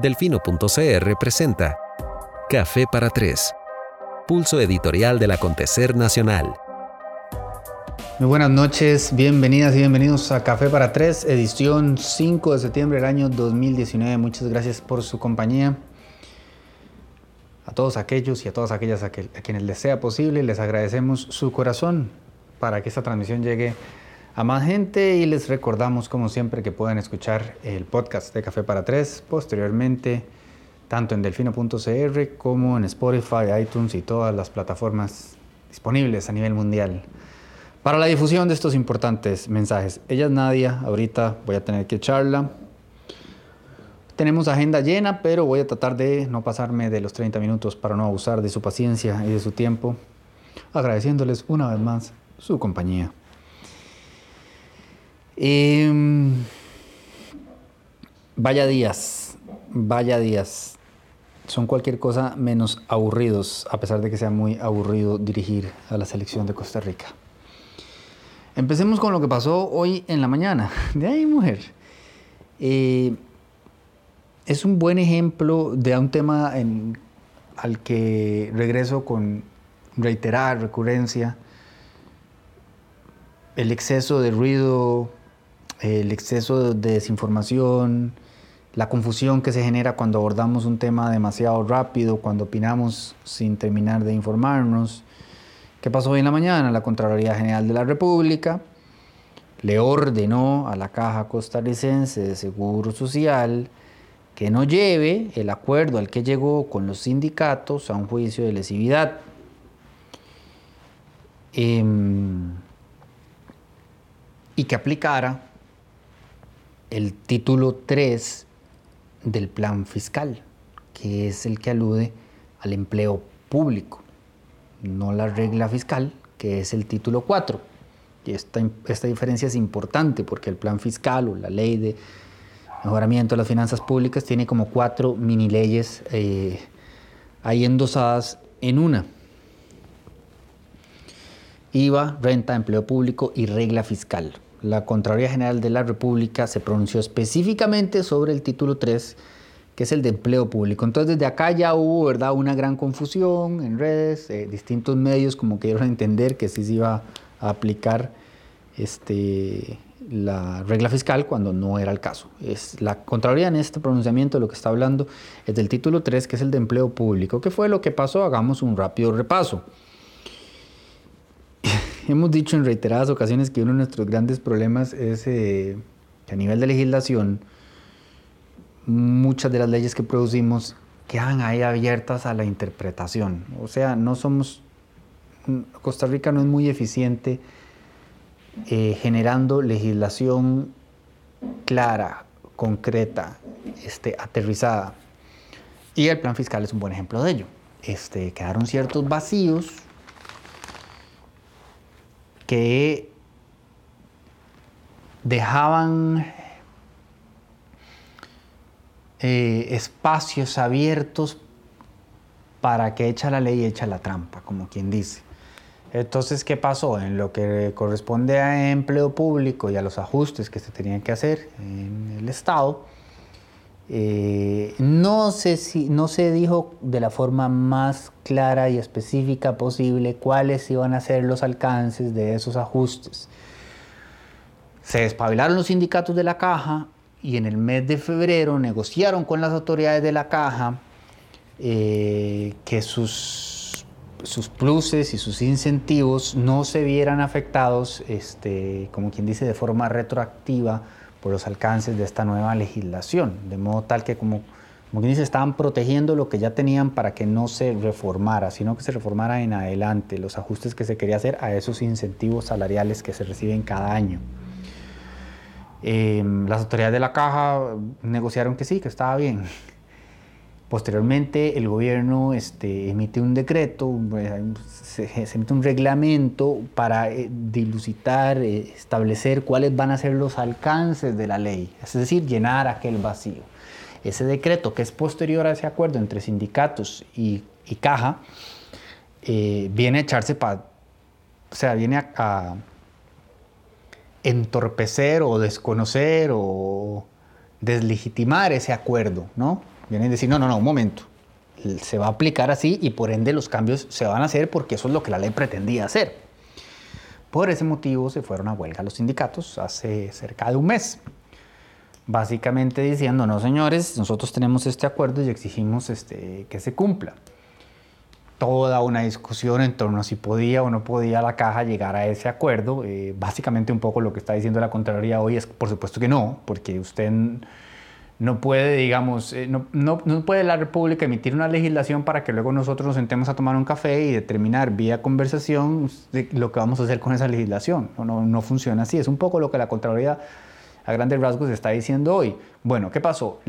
Delfino.cr presenta Café para Tres, pulso editorial del acontecer nacional. Muy buenas noches, bienvenidas y bienvenidos a Café para Tres, edición 5 de septiembre del año 2019. Muchas gracias por su compañía. A todos aquellos y a todas aquellas a, quienes les sea posible, les agradecemos su corazón para que esta transmisión llegue a más gente y les recordamos como siempre que pueden escuchar el podcast de Café para Tres posteriormente tanto en delfino.cr como en Spotify, iTunes y todas las plataformas disponibles a nivel mundial para la difusión de estos importantes mensajes. Ella es Nadia, ahorita voy a tener que echarla. Tenemos agenda llena, pero voy a tratar de no pasarme de los 30 minutos para no abusar de su paciencia y de su tiempo, agradeciéndoles una vez más su compañía. Em, vaya días, vaya días. Son cualquier cosa menos aburridos, a pesar de que sea muy aburrido dirigir a la selección de Costa Rica. Empecemos con lo que pasó hoy en la mañana. De ahí, mujer. Eh, es un buen ejemplo de un tema al que regreso con reiterar, recurrencia. El exceso de ruido el exceso de desinformación, la confusión que se genera cuando abordamos un tema demasiado rápido, cuando opinamos sin terminar de informarnos. ¿Qué pasó hoy en la mañana? La Contraloría General de la República le ordenó a la Caja Costarricense de Seguro Social que no lleve el acuerdo al que llegó con los sindicatos a un juicio de lesividad. Em, y que aplicara el título 3 del plan fiscal, que es el que alude al empleo público, no la regla fiscal, que es el título 4. Y esta, esta diferencia es importante porque el plan fiscal o la ley de mejoramiento de las finanzas públicas tiene como cuatro mini leyes eh, ahí endosadas en una. IVA, renta, empleo público y regla fiscal la Contraloría General de la República se pronunció específicamente sobre el título 3, que es el de empleo público. Entonces desde acá ya hubo ¿verdad? una gran confusión en redes, eh, distintos medios como que dieron a entender que sí se iba a aplicar este, la regla fiscal cuando no era el caso. Es la Contraloría en este pronunciamiento lo que está hablando es del título 3, que es el de empleo público. ¿Qué fue lo que pasó? Hagamos un rápido repaso hemos dicho en reiteradas ocasiones que uno de nuestros grandes problemas es eh, que a nivel de legislación muchas de las leyes que producimos quedan ahí abiertas a la interpretación. O sea, no somos, Costa Rica no es muy eficiente eh, generando legislación clara, concreta, este, aterrizada. Y el plan fiscal es un buen ejemplo de ello. Este, quedaron ciertos vacíos que dejaban eh, espacios abiertos para que echa la ley echa la trampa, como quien dice. Entonces, ¿qué pasó? En lo que corresponde a empleo público y a los ajustes que se tenían que hacer en el Estado, eh, no, se, no se dijo de la forma más clara y específica posible cuáles iban a ser los alcances de esos ajustes. Se despabilaron los sindicatos de la caja y en el mes de febrero negociaron con las autoridades de la caja eh, que sus, sus pluses y sus incentivos no se vieran afectados, este, como quien dice, de forma retroactiva por los alcances de esta nueva legislación, de modo tal que como, como quien dice, estaban protegiendo lo que ya tenían para que no se reformara, sino que se reformara en adelante los ajustes que se quería hacer a esos incentivos salariales que se reciben cada año. Em, las autoridades de la caja negociaron que sí, que estaba bien. Posteriormente el gobierno este, emite un decreto, se, emite un reglamento para eh, dilucitar, eh, establecer cuáles van a ser los alcances de la ley, es decir, llenar aquel vacío. Ese decreto, que es posterior a ese acuerdo entre sindicatos y, caja, eh, viene a echarse para, o sea, viene a, a entorpecer o desconocer o deslegitimar ese acuerdo, ¿no? Vienen a decir, no, no, no, un momento. Se va a aplicar así y por ende los cambios se van a hacer porque eso es lo que la ley pretendía hacer. Por ese motivo se fueron a huelga los sindicatos hace cerca de un mes. Básicamente diciendo, no señores, nosotros tenemos este acuerdo y exigimos este, que se cumpla. Toda una discusión en torno a si podía o no podía la caja llegar a ese acuerdo. Eh, básicamente un poco lo que está diciendo la Contraloría hoy es, por supuesto que no, porque usted no puede, digamos, eh, no, no, no, puede la República emitir una legislación para que luego nosotros nos sentemos a tomar un café y determinar vía conversación lo que vamos a hacer con esa legislación. No, no, no funciona así. Es un poco lo que la Contraloría a grandes rasgos está diciendo hoy. Bueno, ¿qué pasó?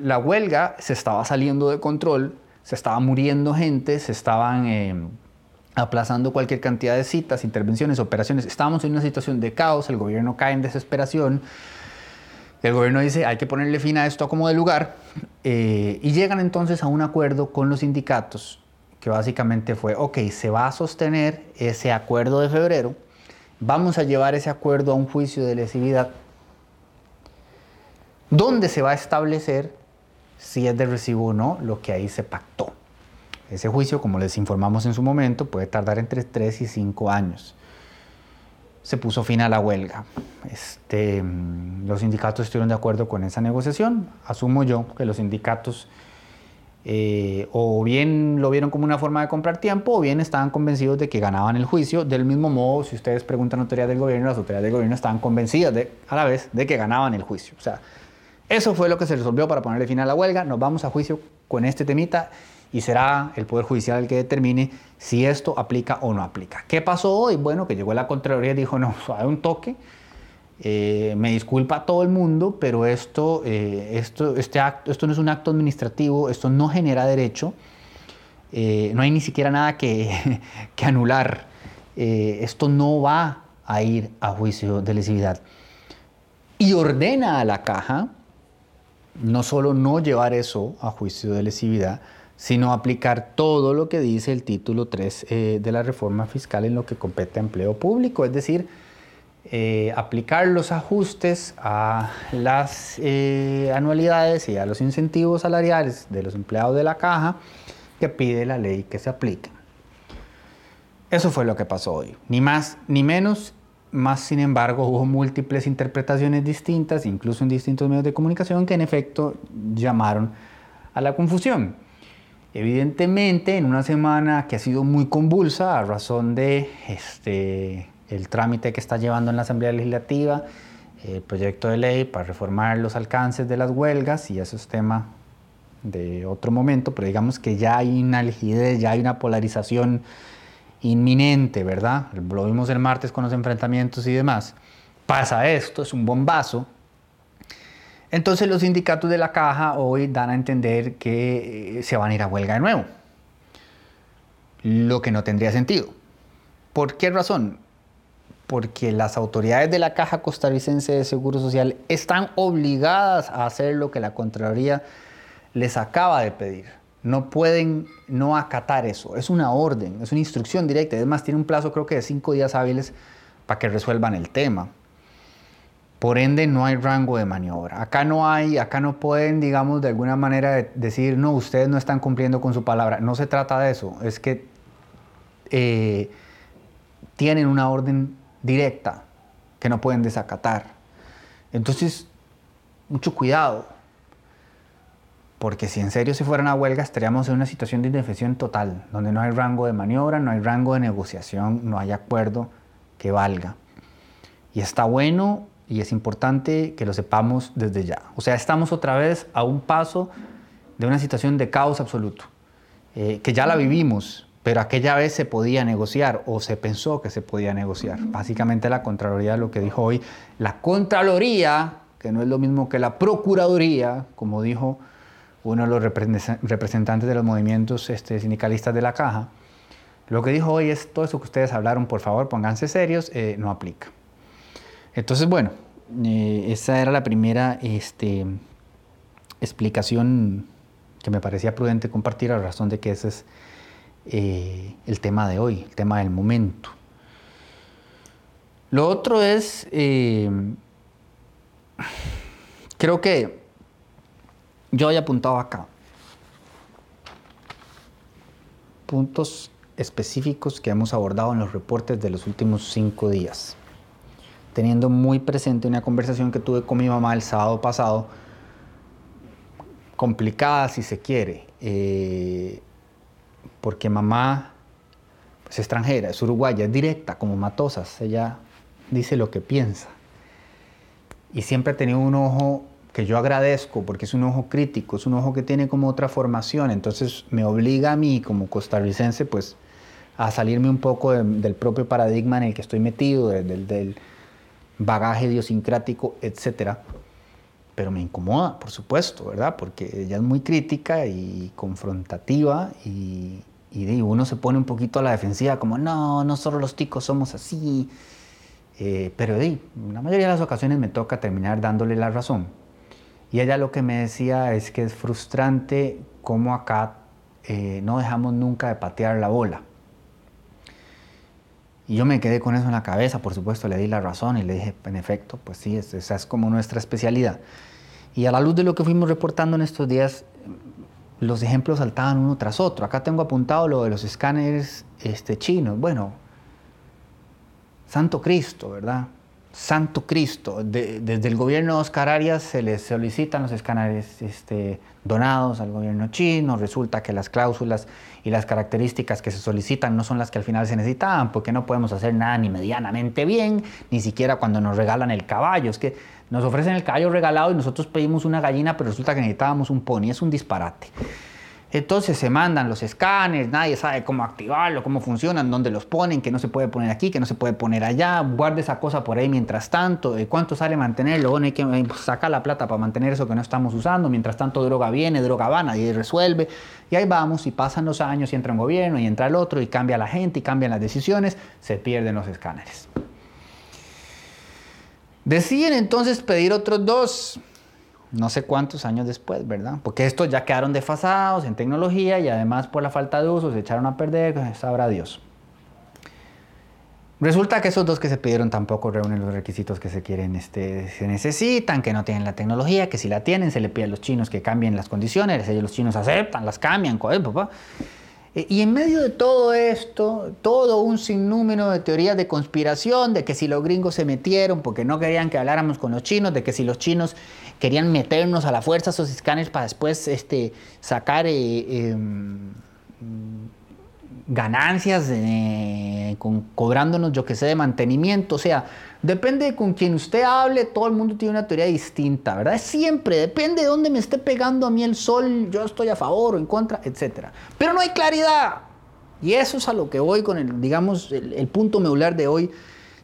La huelga se estaba saliendo de control, se estaba muriendo gente, se estaban... Eh, aplazando cualquier cantidad de citas, intervenciones, operaciones. Estábamos en una situación de caos, el gobierno cae en desesperación, el gobierno dice, hay que ponerle fin a esto como de lugar, eh, y llegan entonces a un acuerdo con los sindicatos, que básicamente fue, ok, se va a sostener ese acuerdo de febrero, vamos a llevar ese acuerdo a un juicio de lesividad, donde se va a establecer si es de recibo o no lo que ahí se pactó. Ese juicio, como les informamos en su momento, puede tardar entre 3 y 5 años se puso fin a la huelga. Este, mm, los sindicatos estuvieron de acuerdo con esa negociación. Asumo yo que los sindicatos eh, o bien lo vieron como una forma de comprar tiempo o bien estaban convencidos de que ganaban el juicio. Del mismo modo, si ustedes preguntan a autoridades del gobierno, las autoridades del gobierno estaban convencidas de, a la vez de que ganaban el juicio. O sea, eso fue lo que se resolvió para ponerle fin a la huelga. Nos vamos a juicio con este temita y será el Poder Judicial el que determine si esto aplica o no aplica. ¿Qué pasó hoy? Bueno, que llegó la Contraloría y dijo, no, hay un toque, eh, me disculpa a todo el mundo, pero esto, eh, esto, este acto, esto no es un acto administrativo, esto no genera derecho, eh, no hay ni siquiera nada que, que anular, esto no va a ir a juicio de lesividad. Y ordena a la caja no solo no llevar eso a juicio de lesividad, sino aplicar todo lo que dice el título 3 eh, de la reforma fiscal en lo que compete a empleo público, es decir, eh, aplicar los ajustes a las eh, anualidades y a los incentivos salariales de los empleados de la caja que pide la ley que se apliquen. Eso fue lo que pasó hoy, ni más ni menos, más sin embargo hubo múltiples interpretaciones distintas, incluso en distintos medios de comunicación, que en efecto llamaron a la confusión. Evidentemente, en una semana que ha sido muy convulsa a razón de este, el trámite que está llevando en la Asamblea Legislativa, el proyecto de ley para reformar los alcances de las huelgas, y eso es tema de otro momento, pero digamos que ya hay una rigidez, ya hay una polarización inminente, ¿verdad? Lo vimos el martes con los enfrentamientos y demás. Pasa esto, es un bombazo, entonces los sindicatos de la caja hoy dan a entender que eh, se van a ir a huelga de nuevo, lo que no tendría sentido. ¿Por qué razón? Porque las autoridades de la Caja Costarricense de Seguro Social están obligadas a hacer lo que la Contraloría les acaba de pedir. No pueden no acatar eso. Es una orden, es una instrucción directa. Además, tiene un plazo creo que de cinco días hábiles para que resuelvan el tema. Por ende, no hay rango de maniobra. Acá no hay, acá no pueden, digamos, de alguna manera decir, no, ustedes no están cumpliendo con su palabra. No se trata de eso. Es que eh, tienen una orden directa que no pueden desacatar. Entonces, mucho cuidado. Porque si en serio se fueran a huelga, estaríamos en una situación de indefensión total, donde no hay rango de maniobra, no hay rango de negociación, no hay acuerdo que valga. Y está bueno y es importante que lo sepamos desde ya. O sea, estamos otra vez a un paso de una situación de caos absoluto, eh, que ya la vivimos, pero aquella vez se podía negociar o se pensó que se podía negociar. Básicamente la Contraloría, lo que dijo hoy, la Contraloría, que no es lo mismo que la Procuraduría, como dijo uno de los representantes de los movimientos este, sindicalistas de la Caja, lo que dijo hoy es todo eso que ustedes hablaron, por favor, pónganse serios, eh, no aplica. Entonces, bueno, eh, esa era la primera este, explicación que me parecía prudente compartir a razón de que ese es eh, el tema de hoy, el tema del momento. Lo otro es, eh, creo que yo he apuntado acá puntos específicos que hemos abordado en los reportes de los últimos cinco días teniendo muy presente una conversación que tuve con mi mamá el sábado pasado, complicada si se quiere, eh, porque mamá es extranjera, es uruguaya, es directa, como Matosas, ella dice lo que piensa. Y siempre ha tenido un ojo que yo agradezco porque es un ojo crítico, es un ojo que tiene como otra formación, entonces me obliga a mí como costarricense pues a salirme un poco del propio paradigma en el que estoy metido, del, del bagaje idiosincrático, etc. Pero me incomoda, por supuesto, ¿verdad? Porque ella es muy crítica y confrontativa y, y uno se pone un poquito a la defensiva como, no, no solo los ticos somos así. Eh, pero en la mayoría de las ocasiones me toca terminar dándole la razón. Y ella lo que me decía es que es frustrante cómo acá eh, no dejamos nunca de patear la bola. Y yo me quedé con eso en la cabeza, por supuesto, le di la razón y le dije, en efecto, pues sí, esa es como nuestra especialidad. Y a la luz de lo que fuimos reportando en estos días, los ejemplos saltaban uno tras otro. Acá tengo apuntado lo de los escáneres este, chinos. Bueno, Santo Cristo, ¿verdad? Santo Cristo. desde el gobierno de Oscar Arias se les solicitan los escáneres este, donados al gobierno chino. Resulta que las cláusulas y las características que se solicitan no son las que al final se necesitaban, porque no podemos hacer nada ni medianamente bien, ni siquiera cuando nos regalan el caballo. Es que nos ofrecen el caballo regalado y nosotros pedimos una gallina, pero resulta que necesitábamos un pony. Es un disparate. Entonces se mandan los escáneres, nadie sabe cómo activarlo, cómo funcionan, dónde los ponen, que no se puede poner aquí, que no se puede poner allá. Guarde esa cosa por ahí mientras tanto. ¿Cuánto sale mantenerlo? Bueno, hay que eh, sacar la plata para mantener eso que no estamos usando. Mientras tanto, droga viene, droga va, nadie resuelve. Y ahí vamos, y pasan los años, y entra un gobierno, y entra el otro, y cambia la gente, y cambian las decisiones, se pierden los escáneres. Deciden entonces pedir otros dos no sé cuántos años después, ¿verdad? Porque estos ya quedaron desfasados en tecnología y además por la falta de uso se echaron a perder, pues, sabrá Dios. Resulta que esos dos que se pidieron tampoco reúnen los requisitos que se quieren, este, se necesitan, que no tienen la tecnología, que si la tienen se le pide a los chinos que cambien las condiciones, ellos los chinos aceptan, las cambian, papá. Eh, y en medio de todo esto, todo un sinnúmero de teorías de conspiración, de que si los gringos se metieron porque no querían que habláramos con los chinos, de que si los chinos querían meternos a la fuerza esos escáneres para después este, sacar eh, em, ganancias con, cobrándonos, yo que sé, de mantenimiento. O sea, depende con quien usted hable, todo el mundo tiene una teoría distinta, ¿verdad? Siempre, depende de dónde me esté pegando a mí el sol, yo estoy a favor o en contra, etc. Pero no hay claridad. Y eso es a lo que voy con el, digamos, el, punto medular de hoy,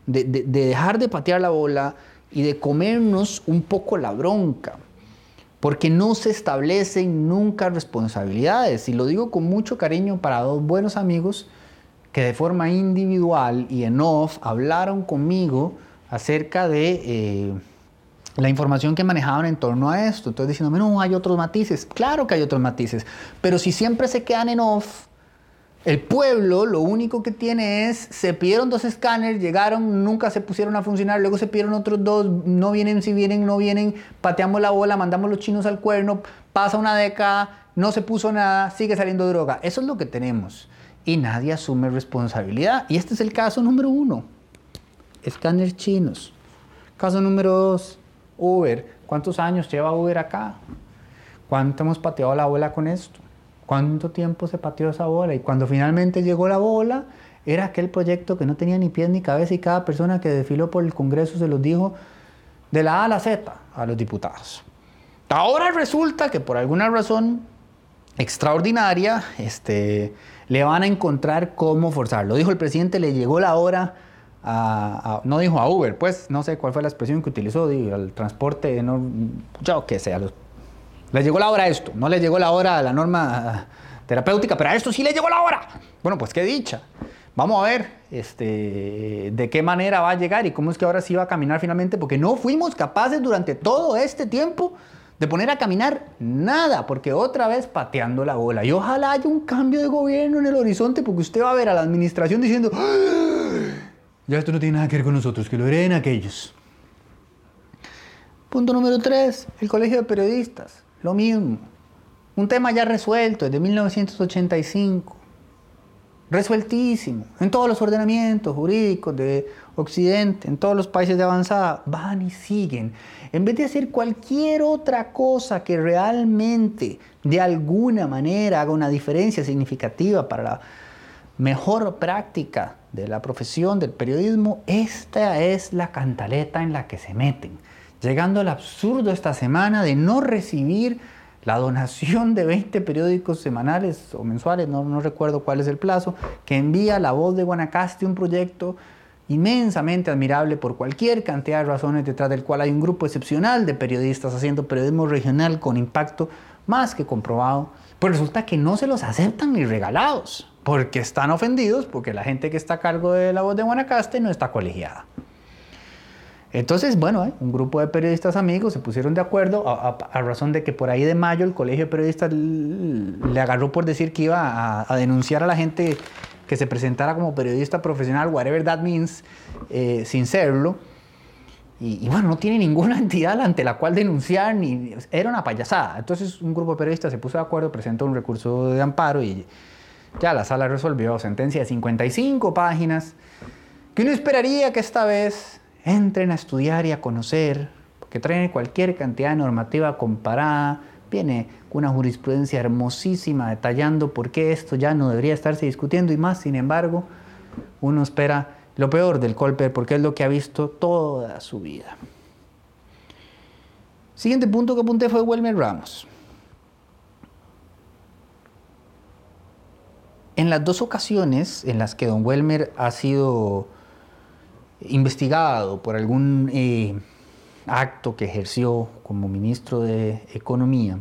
de, de dejar de patear la bola y de comernos un poco la bronca porque no se establecen nunca responsabilidades. Y lo digo con mucho cariño para dos buenos amigos que de forma individual y en off hablaron conmigo acerca de eh, la información que manejaban en torno a esto. Entonces diciendo, no, hay otros matices. Claro que hay otros matices, pero si siempre se quedan en off, el pueblo lo único que tiene es, se pidieron dos escáneres, llegaron, nunca se pusieron a funcionar, luego se pidieron otros dos, no vienen, si vienen, no vienen, pateamos la bola, mandamos los chinos al cuerno, pasa una década, no se puso nada, sigue saliendo droga. Eso es lo que tenemos. Y nadie asume responsabilidad. Y este es el caso número uno. Escáneres chinos. Caso número dos, Uber. ¿Cuántos años lleva Uber acá? ¿Cuánto hemos pateado la bola con esto? ¿Cuánto tiempo se pateó esa bola? Y cuando finalmente llegó la bola, era aquel proyecto que no tenía ni pies ni cabeza y cada persona que desfiló por el Congreso se los dijo de la A a la Z a los diputados. Ahora resulta que por alguna razón extraordinaria este, le van a encontrar cómo forzarlo. Dijo el presidente, le llegó la hora a, no dijo a Uber, pues no sé cuál fue la expresión que utilizó, digo, al transporte, no, yo qué sé, a los le llegó la hora a esto, no le llegó la hora a la norma terapéutica, pero a esto sí le llegó la hora. Bueno, pues qué dicha. Vamos a ver este, de qué manera va a llegar y cómo es que ahora sí va a caminar finalmente, porque no fuimos capaces durante todo este tiempo de poner a caminar nada, porque otra vez pateando la bola. Y ojalá haya un cambio de gobierno en el horizonte, porque usted va a ver a la administración diciendo, ya esto no tiene nada que ver con nosotros, que lo hereden aquellos. Punto número tres, el Colegio de Periodistas. Lo mismo. Un tema ya resuelto desde 1985. resueltísimo, en todos los ordenamientos jurídicos de Occidente, en todos los países de avanzada, van y siguen. En vez de hacer cualquier otra cosa que realmente, de alguna manera, haga una diferencia significativa para la mejor práctica de la profesión del periodismo, esta es la cantaleta en la que se meten, llegando al absurdo esta semana de no recibir la donación de 20 periódicos semanales o mensuales, no, recuerdo cuál es el plazo, que envía La Voz de Guanacaste, un proyecto inmensamente admirable por cualquier cantidad de razones detrás del cual hay un grupo excepcional de periodistas haciendo periodismo regional con impacto más que comprobado, pues resulta que no se los aceptan ni regalados, porque están ofendidos porque la gente que está a cargo de la voz de Guanacaste no está colegiada. Entonces, bueno, eh, un grupo de periodistas amigos se pusieron de acuerdo a, razón de que por ahí de mayo el colegio de periodistas le agarró por decir que iba a, denunciar a la gente que se presentara como periodista profesional, whatever that means, eh, sin serlo. Y, bueno, no tiene ninguna entidad ante la cual denunciar, ni era una payasada. Entonces un grupo de periodistas se puso de acuerdo, presentó un recurso de amparo y ya la sala resolvió sentencia de 55 páginas, que uno esperaría que esta vez entren a estudiar y a conocer, porque traen cualquier cantidad de normativa comparada, viene una jurisprudencia hermosísima detallando por qué esto ya no debería estarse discutiendo y más, sin embargo, uno espera lo peor del Colper porque es lo que ha visto toda su vida. Siguiente punto que apunté fue Wilmer Ramos. En las dos ocasiones en las que don Welmer ha sido investigado por algún eh, acto que ejerció como ministro de Economía.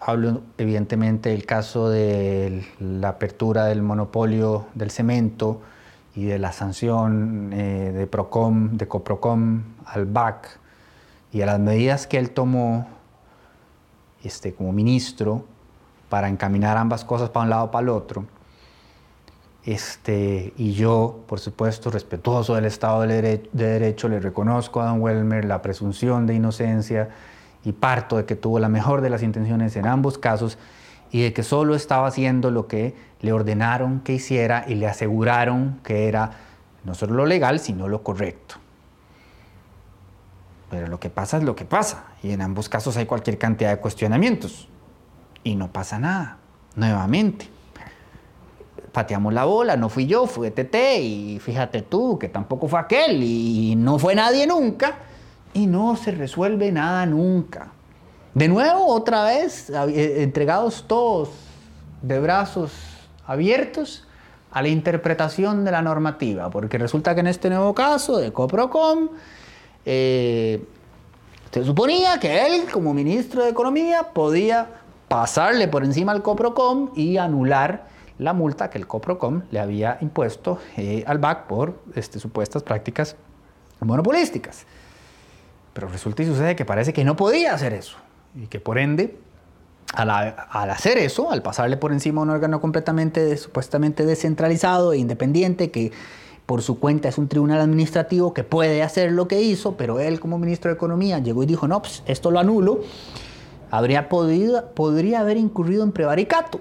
Hablo evidentemente del caso de la apertura del monopolio del cemento y de la sanción eh, de Procom, de Coprocom al BAC y a las medidas que él tomó este, como ministro para encaminar ambas cosas para un lado para el otro este, y yo, por supuesto, respetuoso del Estado de, Derecho, le reconozco a don Welmer la presunción de inocencia y parto de que tuvo la mejor de las intenciones en ambos casos y de que solo estaba haciendo lo que le ordenaron que hiciera y le aseguraron que era no solo lo legal, sino lo correcto. Pero lo que pasa es lo que pasa y en ambos casos hay cualquier cantidad de cuestionamientos y no pasa nada, nuevamente pateamos la bola, no fui yo, fue TT y fíjate tú que tampoco fue aquel y no fue nadie nunca y no se resuelve nada nunca. De nuevo, otra vez, eh, entregados todos de brazos abiertos a la interpretación de la normativa, porque resulta que en este nuevo caso de Coprocom, eh, se suponía que él, como ministro de Economía, podía pasarle por encima al Coprocom y anular la multa que el Coprocom le había impuesto eh, al BAC por este, supuestas prácticas monopolísticas. Pero resulta y sucede que parece que no podía hacer eso y que por ende, al, hacer eso, al pasarle por encima a un órgano completamente supuestamente descentralizado e independiente que por su cuenta es un tribunal administrativo que puede hacer lo que hizo, pero él como ministro de Economía llegó y dijo, no, pues esto lo anulo, habría podido, podría haber incurrido en prevaricato.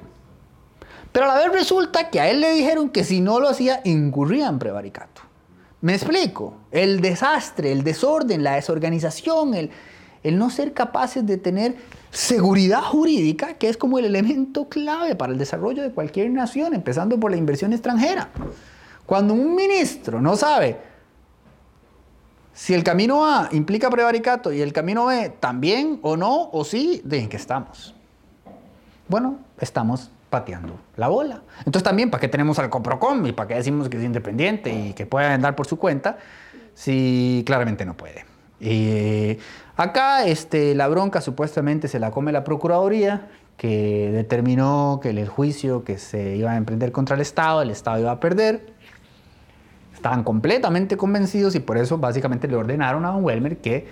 Pero a la vez resulta que a él le dijeron que si no lo hacía, incurría en prevaricato. Me explico. El desastre, el desorden, la desorganización, el, el no ser capaces de tener seguridad jurídica, que es como el elemento clave para el desarrollo de cualquier nación, empezando por la inversión extranjera. Cuando un ministro no sabe si el camino A implica prevaricato y el camino B también o no, o sí, ¿de en qué estamos? Bueno, estamos pateando la bola. Entonces también, ¿para qué tenemos al Coprocom y para qué decimos que es independiente y que puede andar por su cuenta si claramente no puede? Y acá este, la bronca supuestamente se la come la Procuraduría, que determinó que el juicio que se iba a emprender contra el Estado, el Estado iba a perder. Estaban completamente convencidos y por eso básicamente le ordenaron a Don Welmer que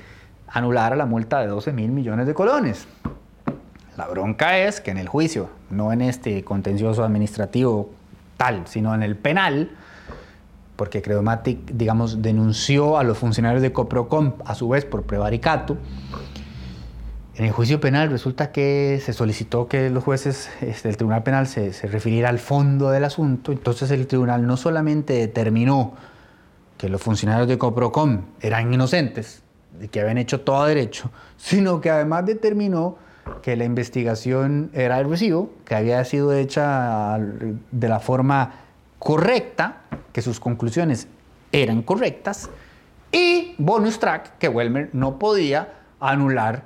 anulara la multa de 12 mil millones de colones. La bronca es que en el juicio, no en este contencioso administrativo tal, sino en el penal, porque Credomatic, digamos, denunció a los funcionarios de Coprocom a su vez por prevaricato, En el juicio penal resulta que se solicitó que los jueces este, del Tribunal Penal se, se refiriera al fondo del asunto, entonces el tribunal no solamente determinó que los funcionarios de Coprocom eran inocentes, de que habían hecho todo derecho, sino que además determinó que la investigación era de recibo, que había sido hecha de la forma correcta, que sus conclusiones eran correctas, y bonus track, que Welmer no podía anular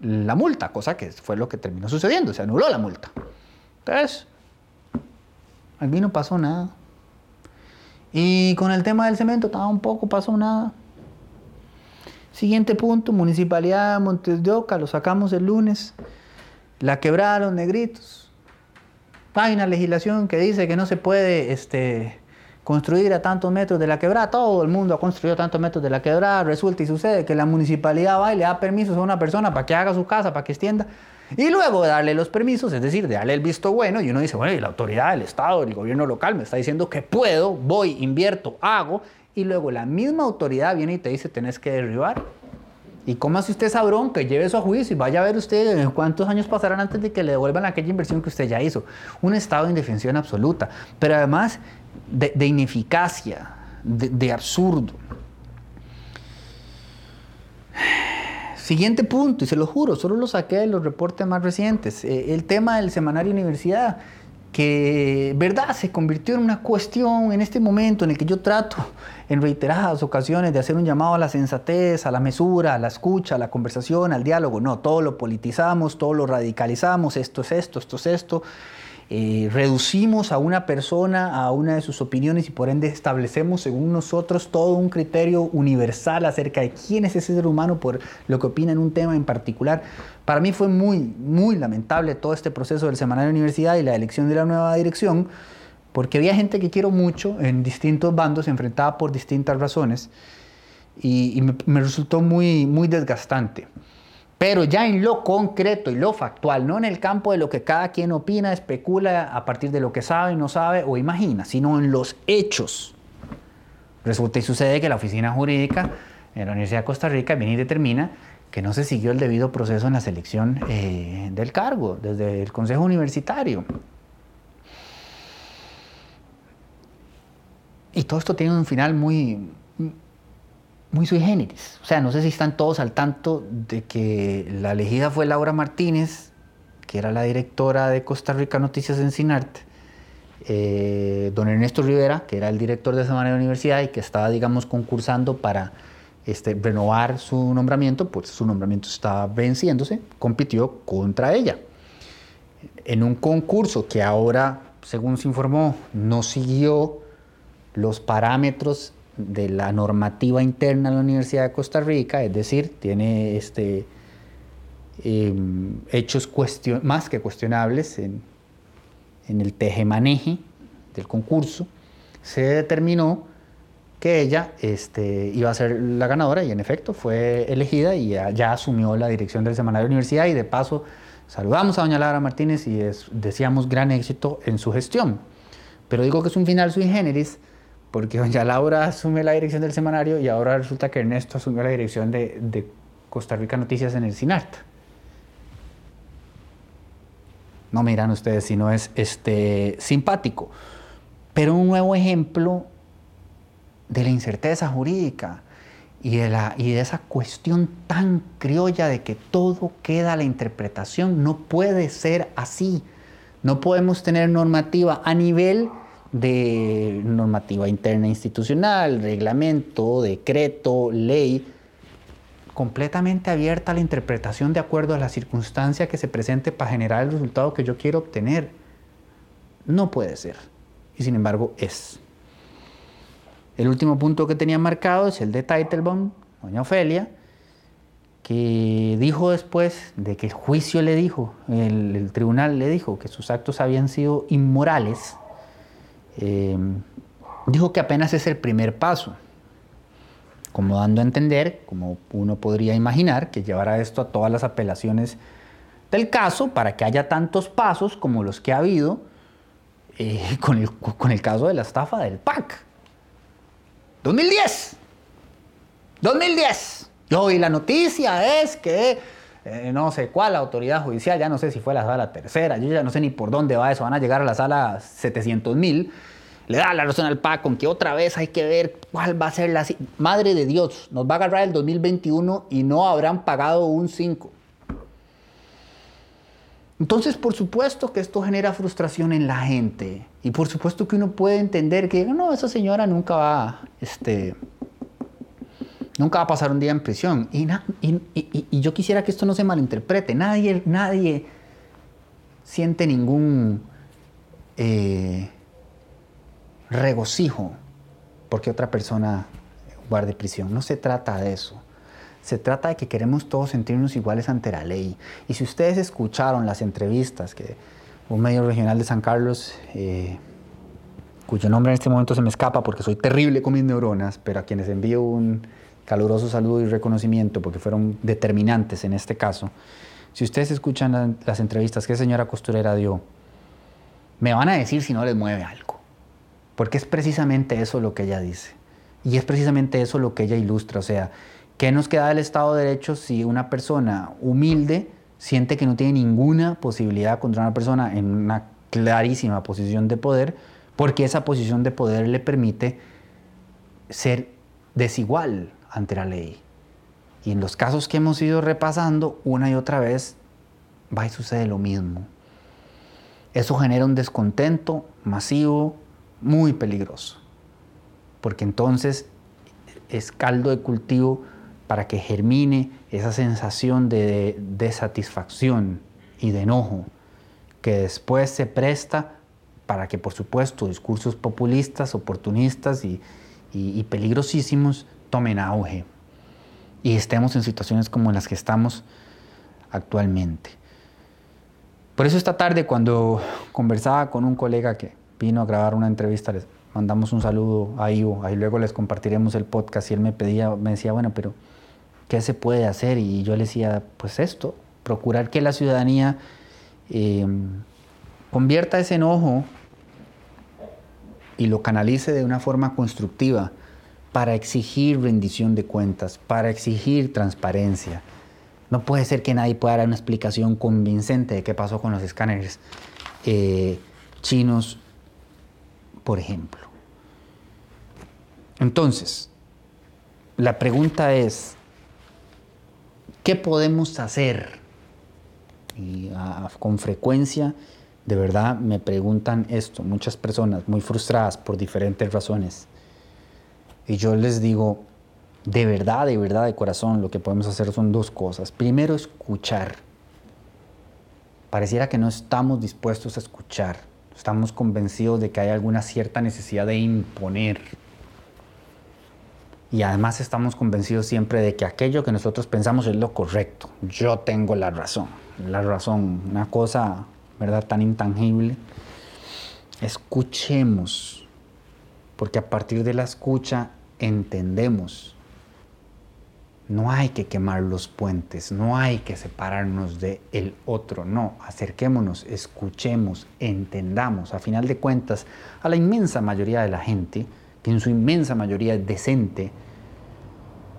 la multa, cosa que fue lo que terminó sucediendo, se anuló la multa. Entonces, aquí no pasó nada. Y con el tema del cemento tampoco pasó nada. Siguiente punto, Municipalidad de Montes de Oca, lo sacamos el lunes. La quebrada de los negritos. Hay una legislación que dice que no se puede este, construir a tantos metros de la quebrada. Todo el mundo ha construido tantos metros de la quebrada. Resulta y sucede que la municipalidad va y le da permisos a una persona para que haga su casa, para que extienda. Y luego darle los permisos, es decir, de darle el visto bueno, y uno dice, bueno, y la autoridad, el Estado, el gobierno local me está diciendo que puedo, voy, invierto, hago, y luego la misma autoridad viene y te dice, tenés que derribar. ¿Y cómo hace usted sabrón que lleve eso a juicio y vaya a ver usted cuántos años pasarán antes de que le devuelvan aquella inversión que usted ya hizo? Un estado de indefensión absoluta, pero además de, ineficacia, de, absurdo. Siguiente punto, y se lo juro, solo lo saqué de los reportes más recientes, eh, el tema del semanario universidad, que, verdad, se convirtió en una cuestión en este momento en el que yo trato en reiteradas ocasiones de hacer un llamado a la sensatez, a la mesura, a la escucha, a la conversación, al diálogo. No, todo lo politizamos, todo lo radicalizamos, esto es esto, esto es esto. Eh, reducimos a una persona a una de sus opiniones y por ende establecemos según nosotros todo un criterio universal acerca de quién es ese ser humano por lo que opina en un tema en particular. Para mí fue muy, muy lamentable todo este proceso del Semanario Universidad y la elección de la nueva dirección, porque había gente que quiero mucho en distintos bandos, enfrentada por distintas razones, y, me, resultó muy, muy desgastante. Pero ya en lo concreto y lo factual, no en el campo de lo que cada quien opina, especula a partir de lo que sabe, no sabe o imagina, sino en los hechos. Resulta y sucede que la oficina jurídica en la Universidad de Costa Rica viene y determina que no se siguió el debido proceso en la selección eh, del cargo desde el Consejo Universitario. Y todo esto tiene un final muy, muy sui generis. O sea, no sé si están todos al tanto de que la elegida fue Laura Martínez, que era la directora de Costa Rica Noticias en Sinarte, eh, don Ernesto Rivera, que era el director de esa manera de universidad y que estaba, digamos, concursando para este, renovar su nombramiento, pues su nombramiento estaba venciéndose, compitió contra ella. En un concurso que ahora, según se informó, no siguió los parámetros de la normativa interna de la Universidad de Costa Rica, es decir, tiene este, em, hechos más que cuestionables en, en el tejemaneje del concurso, se determinó que ella este, iba a ser la ganadora y en efecto fue elegida y ya, asumió la dirección del Semanario de Universidad y de paso saludamos a doña Laura Martínez y deseamos gran éxito en su gestión. Pero digo que es un final sui generis porque doña Laura asume la dirección del semanario y ahora resulta que Ernesto asumió la dirección de, Costa Rica Noticias en el SINART. No miran ustedes si no es este, simpático, pero un nuevo ejemplo de la incerteza jurídica y de, y de esa cuestión tan criolla de que todo queda a la interpretación. No puede ser así. No podemos tener normativa a nivel de normativa interna institucional, reglamento, decreto, ley, completamente abierta a la interpretación de acuerdo a la circunstancia que se presente para generar el resultado que yo quiero obtener. No puede ser. Y sin embargo es. El último punto que tenía marcado es el de Teitelbaum, doña Ofelia, que dijo después de que el juicio le dijo, el, el tribunal le dijo que sus actos habían sido inmorales, eh, dijo que apenas es el primer paso, como dando a entender, como uno podría imaginar, que llevará esto a todas las apelaciones del caso para que haya tantos pasos como los que ha habido eh, con, el, con el caso de la estafa del PAC. 2010. 2010. Y hoy la noticia es que eh, no sé cuál autoridad judicial, ya no sé si fue la sala tercera, yo ya no sé ni por dónde va eso, van a llegar a la sala 700 mil, le da la razón al PAC con que otra vez hay que ver cuál va a ser la... Madre de Dios, nos va a agarrar el 2021 y no habrán pagado un 5. Entonces, por supuesto que esto genera frustración en la gente. Y por supuesto que uno puede entender que, no, esa señora nunca va, este, nunca va a pasar un día en prisión. Y, yo quisiera que esto no se malinterprete. Nadie, nadie siente ningún eh, regocijo porque otra persona guarde prisión. No se trata de eso. Se trata de que queremos todos sentirnos iguales ante la ley. Y si ustedes escucharon las entrevistas que un medio regional de San Carlos, eh, cuyo nombre en este momento se me escapa porque soy terrible con mis neuronas, pero a quienes envío un caluroso saludo y reconocimiento porque fueron determinantes en este caso. Si ustedes escuchan las entrevistas que señora costurera dio, me van a decir si no les mueve algo. Porque es precisamente eso lo que ella dice. Y es precisamente eso lo que ella ilustra. O sea, ¿Qué nos queda del Estado de Derecho si una persona humilde siente que no tiene ninguna posibilidad contra una persona en una clarísima posición de poder, porque esa posición de poder le permite ser desigual ante la ley? Y en los casos que hemos ido repasando una y otra vez, va y sucede lo mismo. Eso genera un descontento masivo, muy peligroso, porque entonces es caldo de cultivo para que germine esa sensación de desatisfacción y de enojo que después se presta para que, por supuesto, discursos populistas, oportunistas y, peligrosísimos tomen auge y estemos en situaciones como las que estamos actualmente. Por eso esta tarde cuando conversaba con un colega que vino a grabar una entrevista, les mandamos un saludo a Ivo, ahí luego les compartiremos el podcast y él me pedía, me decía, bueno, pero ¿qué se puede hacer? Y yo le decía, pues esto, procurar que la ciudadanía em, convierta ese enojo y lo canalice de una forma constructiva para exigir rendición de cuentas, para exigir transparencia. No puede ser que nadie pueda dar una explicación convincente de qué pasó con los escáneres eh, chinos, por ejemplo. Entonces, la pregunta es, ¿Qué podemos hacer? Y con frecuencia, de verdad, me preguntan esto, muchas personas muy frustradas por diferentes razones. Y yo les digo, de verdad, de verdad, de corazón, lo que podemos hacer son dos cosas. Primero, escuchar. Pareciera que no estamos dispuestos a escuchar. Estamos convencidos de que hay alguna cierta necesidad de imponer y además estamos convencidos siempre de que aquello que nosotros pensamos es lo correcto. Yo tengo la razón. La razón, una cosa, ¿verdad?, tan intangible. Escuchemos, porque a partir de la escucha entendemos. No hay que quemar los puentes, no hay que separarnos de el otro, no, acerquémonos, escuchemos, entendamos. A final de cuentas, a la inmensa mayoría de la gente, que en su inmensa mayoría es decente,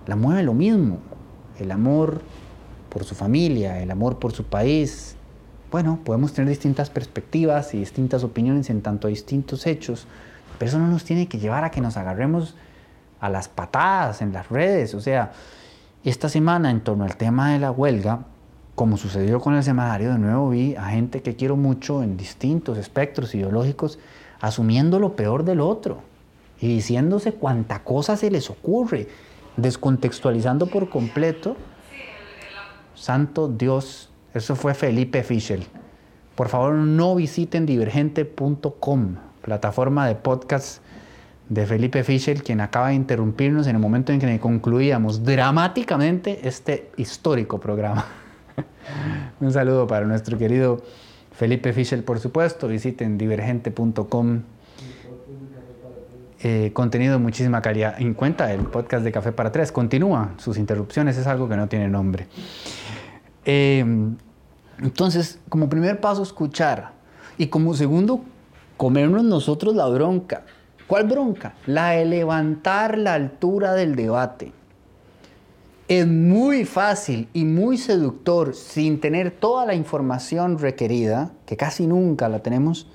la mueve lo mismo, el amor por su familia, el amor por su país. Bueno, podemos tener distintas perspectivas y distintas opiniones en tanto a distintos hechos, pero eso no nos tiene que llevar a que nos agarremos a las patadas en las redes. O sea, esta semana en torno al tema de la huelga, como sucedió con el semanario, de nuevo vi a gente que quiero mucho en distintos espectros ideológicos asumiendo lo peor del otro y diciéndose cuánta cosa se les ocurre descontextualizando por completo. Santo Dios, eso fue Felipe Fischel. Por favor, no visiten divergente.com, plataforma de podcast de Felipe Fischel, quien acaba de interrumpirnos en el momento en que concluíamos dramáticamente este histórico programa. Un saludo para nuestro querido Felipe Fischel, por supuesto. Visiten divergente.com eh, contenido de muchísima calidad. En cuenta el podcast de Café para Tres. Continúa sus interrupciones, es algo que no tiene nombre. Em, entonces, como primer paso, escuchar. Y como segundo, comernos nosotros la bronca. ¿Cuál bronca? La de levantar la altura del debate. Es muy fácil y muy seductor, sin tener toda la información requerida, que casi nunca la tenemos,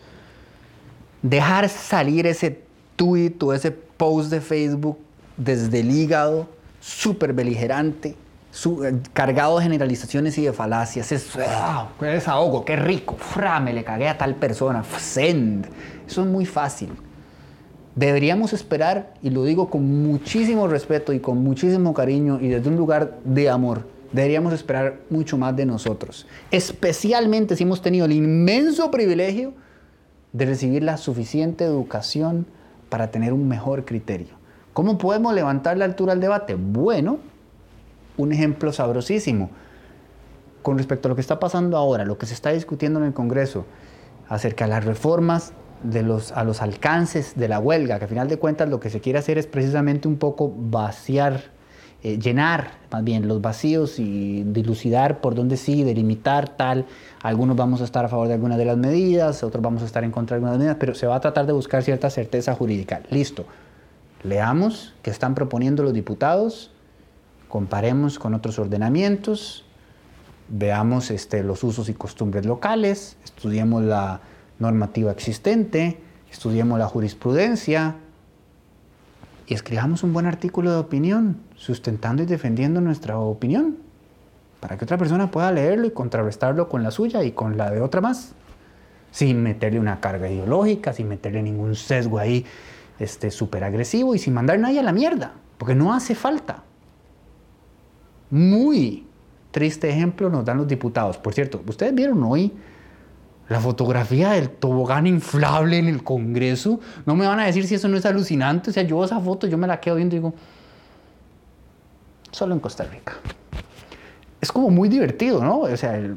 dejar salir ese tweet o ese post de Facebook desde el hígado, súper beligerante, eh, cargado de generalizaciones y de falacias. Es, ¡ah! ¡Qué desahogo! ¡Qué rico! ¡Fra! Me le cagué a tal persona. ¡Send! Eso es muy fácil. Deberíamos esperar, y lo digo con muchísimo respeto y con muchísimo cariño y desde un lugar de amor, deberíamos esperar mucho más de nosotros. Especialmente si hemos tenido el inmenso privilegio de recibir la suficiente educación para tener un mejor criterio. ¿Cómo podemos levantar la altura al debate? Bueno, un ejemplo sabrosísimo. Con respecto a lo que está pasando ahora, lo que se está discutiendo en el Congreso acerca de las reformas de los, a los alcances de la huelga, que a final de cuentas lo que se quiere hacer es precisamente un poco vaciar, eh, llenar más bien los vacíos y dilucidar por dónde sí, delimitar tal. Algunos vamos a estar a favor de algunas de las medidas, otros vamos a estar en contra de algunas medidas, pero se va a tratar de buscar cierta certeza jurídica. Listo. Leamos qué están proponiendo los diputados, comparemos con otros ordenamientos, veamos este, los usos y costumbres locales, estudiemos la normativa existente, estudiemos la jurisprudencia y escribamos un buen artículo de opinión, sustentando y defendiendo nuestra opinión, para que otra persona pueda leerlo y contrarrestarlo con la suya y con la de otra más, sin meterle una carga ideológica, sin meterle ningún sesgo ahí este, súper agresivo y sin mandar nadie a la mierda, porque no hace falta. Muy triste ejemplo nos dan los diputados. Por cierto, ustedes vieron hoy la fotografía del tobogán inflable en el Congreso. No me van a decir si eso no es alucinante. O sea, yo esa foto, yo me la quedo viendo y digo, solo en Costa Rica. Es como muy divertido, ¿no? O sea, el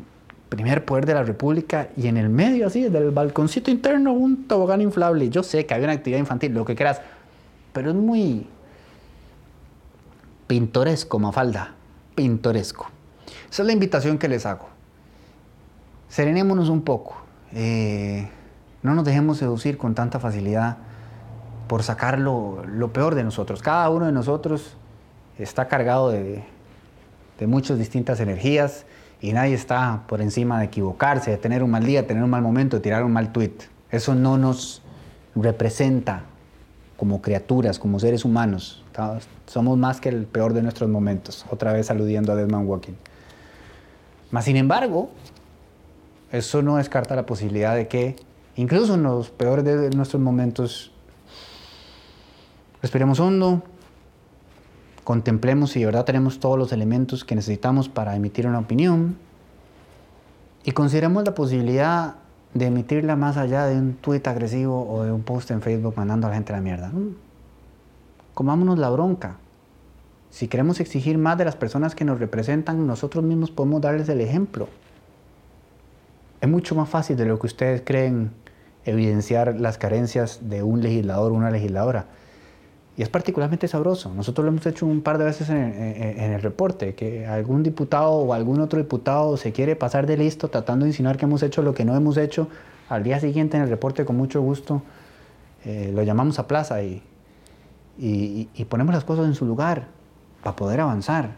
primer poder de la República y en el medio, así, del balconcito interno, un tobogán inflable. Yo sé que había una actividad infantil, lo que quieras, pero es muy pintoresco, Mafalda, pintoresco. Esa es la invitación que les hago. Serenémonos un poco. Eh, no nos dejemos seducir con tanta facilidad por sacar lo, peor de nosotros. Cada uno de nosotros está cargado de, de muchas distintas energías y nadie está por encima de equivocarse, de tener un mal día, de tener un mal momento, de tirar un mal tweet. Eso no nos representa como criaturas, como seres humanos. Somos más que el peor de nuestros momentos, otra vez aludiendo a Desmond Walking. Mas, sin embargo, eso no descarta la posibilidad de que, incluso en los peores de nuestros momentos, respiremos hondo, contemplemos si de verdad tenemos todos los elementos que necesitamos para emitir una opinión y consideremos la posibilidad de emitirla más allá de un tuit agresivo o de un post en Facebook mandando a la gente la mierda. Comámonos la bronca. Si queremos exigir más de las personas que nos representan, nosotros mismos podemos darles el ejemplo. Es mucho más fácil de lo que ustedes creen evidenciar las carencias de un legislador o una legisladora. Y es particularmente sabroso. Nosotros lo hemos hecho un par de veces en, el reporte, que algún diputado o algún otro diputado se quiere pasar de listo tratando de insinuar que hemos hecho lo que no hemos hecho. Al día siguiente en el reporte, con mucho gusto, eh, lo llamamos a plaza y, y, ponemos las cosas en su lugar para poder avanzar.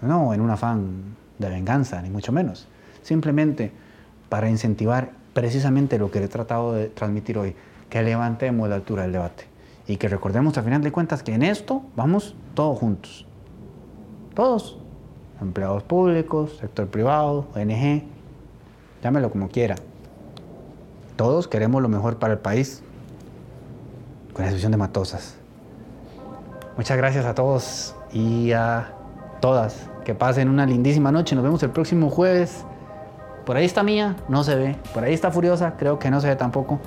No en un afán de venganza, ni mucho menos. Simplemente para incentivar precisamente lo que he tratado de transmitir hoy, que levantemos la altura del debate y que recordemos a final de cuentas que en esto vamos todos juntos. Todos. Empleados públicos, sector privado, ONG, llámelo como quiera. Todos queremos lo mejor para el país, con excepción de Matosas. Muchas gracias a todos y a todas. Que pasen una lindísima noche. Nos vemos el próximo jueves. Por ahí está Mía, no se ve. Por ahí está Furiosa, creo que no se ve tampoco.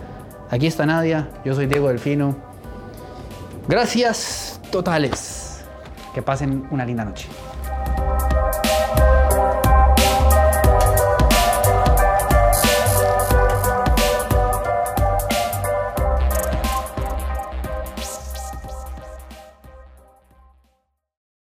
Aquí está Nadia, yo soy Diego Delfino. Gracias totales. Que pasen una linda noche.